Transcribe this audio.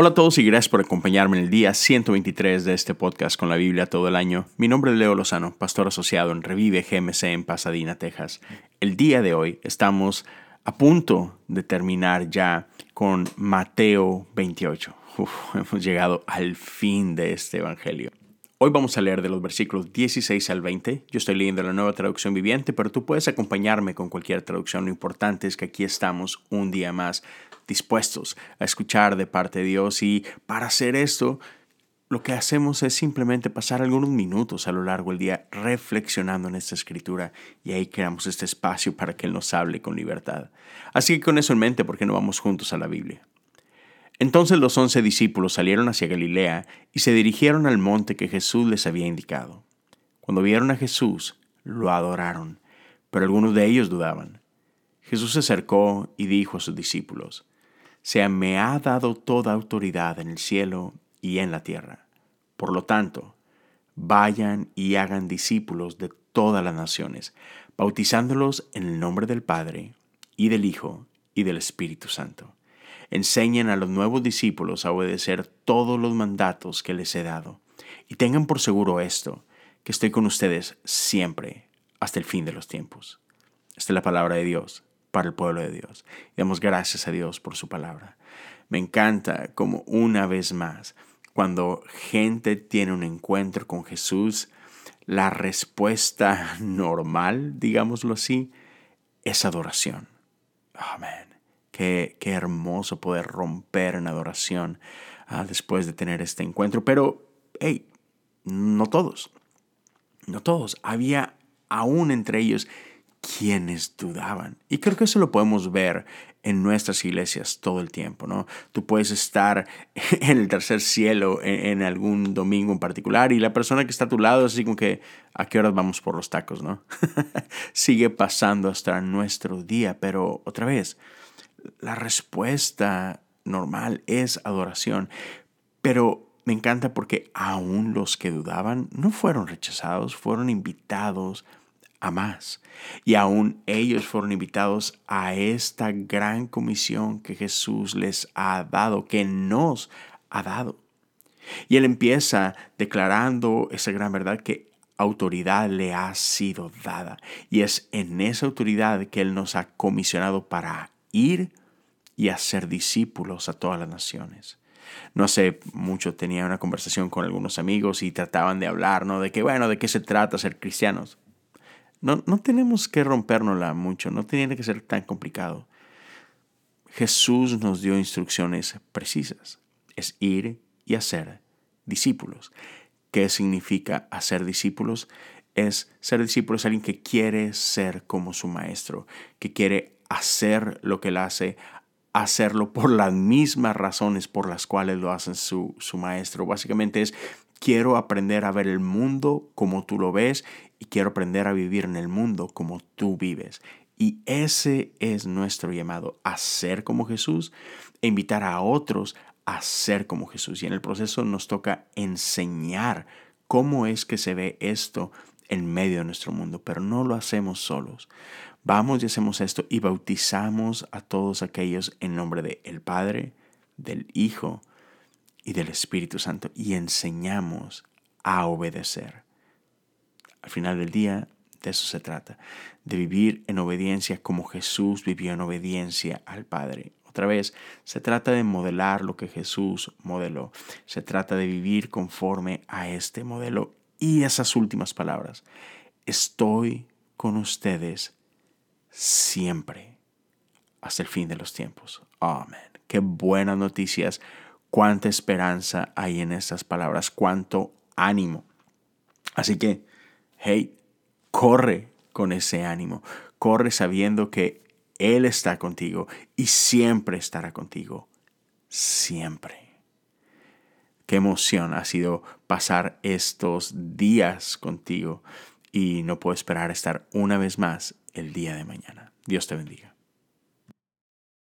Hola a todos y gracias por acompañarme en el día 123 de este podcast con la Biblia todo el año. Mi nombre es Leo Lozano, pastor asociado en Revive GMC en Pasadena, Texas. El día de hoy estamos a punto de terminar ya con Mateo 28. hemos llegado al fin de este Evangelio. Hoy vamos a leer de los versículos 16 al 20. Yo estoy leyendo la nueva traducción viviente, pero tú puedes acompañarme con cualquier traducción. Lo importante es que aquí estamos un día más dispuestos a escuchar de parte de Dios y para hacer esto lo que hacemos es simplemente pasar algunos minutos a lo largo del día reflexionando en esta escritura y ahí creamos este espacio para que Él nos hable con libertad. Así que con eso en mente, ¿por qué no vamos juntos a la Biblia? Entonces los once discípulos salieron hacia Galilea y se dirigieron al monte que Jesús les había indicado. Cuando vieron a Jesús, lo adoraron, pero algunos de ellos dudaban. Jesús se acercó y dijo a sus discípulos, Se me ha dado toda autoridad en el cielo y en la tierra. Por lo tanto, vayan y hagan discípulos de todas las naciones, bautizándolos en el nombre del Padre, y del Hijo, y del Espíritu Santo enseñen a los nuevos discípulos a obedecer todos los mandatos que les he dado. Y tengan por seguro esto, que estoy con ustedes siempre, hasta el fin de los tiempos. Esta es la palabra de Dios para el pueblo de Dios. damos gracias a Dios por su palabra. Me encanta como una vez más, cuando gente tiene un encuentro con Jesús, la respuesta normal, digámoslo así, es adoración. Amén. Qué, hermoso poder romper en adoración ah, después de tener este encuentro. Pero, hey, no todos. No todos. Había aún entre ellos quienes dudaban. Y creo que eso lo podemos ver en nuestras iglesias todo el tiempo, ¿no? Tú puedes estar en el tercer cielo en, algún domingo en particular y la persona que está a tu lado así como que, ¿a qué horas vamos por los tacos, no? Sigue pasando hasta nuestro día, pero otra vez, la respuesta normal es adoración. Pero me encanta porque aún los que dudaban no fueron rechazados, fueron invitados a más. Y aún ellos fueron invitados a esta gran comisión que Jesús les ha dado, que nos ha dado. Y él empieza declarando esa gran verdad que autoridad le ha sido dada. Y es en esa autoridad que Él nos ha comisionado para ir y hacer discípulos a todas las naciones. No hace mucho tenía una conversación con algunos amigos y trataban de hablar, ¿no? De que, bueno, ¿de qué se trata ser cristianos? No, no tenemos que rompernosla mucho, no tiene que ser tan complicado. Jesús nos dio instrucciones precisas. Es ir y hacer discípulos. ¿Qué significa hacer discípulos? Es ser discípulo es alguien que quiere ser como su maestro, que quiere hacer lo que él hace, hacerlo por las mismas razones por las cuales lo hace su, su maestro. Básicamente es, quiero aprender a ver el mundo como tú lo ves y quiero aprender a vivir en el mundo como tú vives. Y ese es nuestro llamado, a ser como Jesús e invitar a otros a ser como Jesús. Y en el proceso nos toca enseñar cómo es que se ve esto en medio de nuestro mundo, pero no lo hacemos solos. Vamos y hacemos esto y bautizamos a todos aquellos en nombre de el Padre, del Hijo y del Espíritu Santo y enseñamos a obedecer. Al final del día, de eso se trata, de vivir en obediencia como Jesús vivió en obediencia al Padre. Otra vez, se trata de modelar lo que Jesús modeló. Se trata de vivir conforme a este modelo y esas últimas palabras. Estoy con ustedes siempre hasta el fin de los tiempos. Amén. Qué buenas noticias, cuánta esperanza hay en estas palabras, cuánto ánimo. Así que, hey, corre con ese ánimo, corre sabiendo que Él está contigo y siempre estará contigo, siempre. Qué emoción ha sido pasar estos días contigo y no puedo esperar estar una vez más el día de mañana. Dios te bendiga.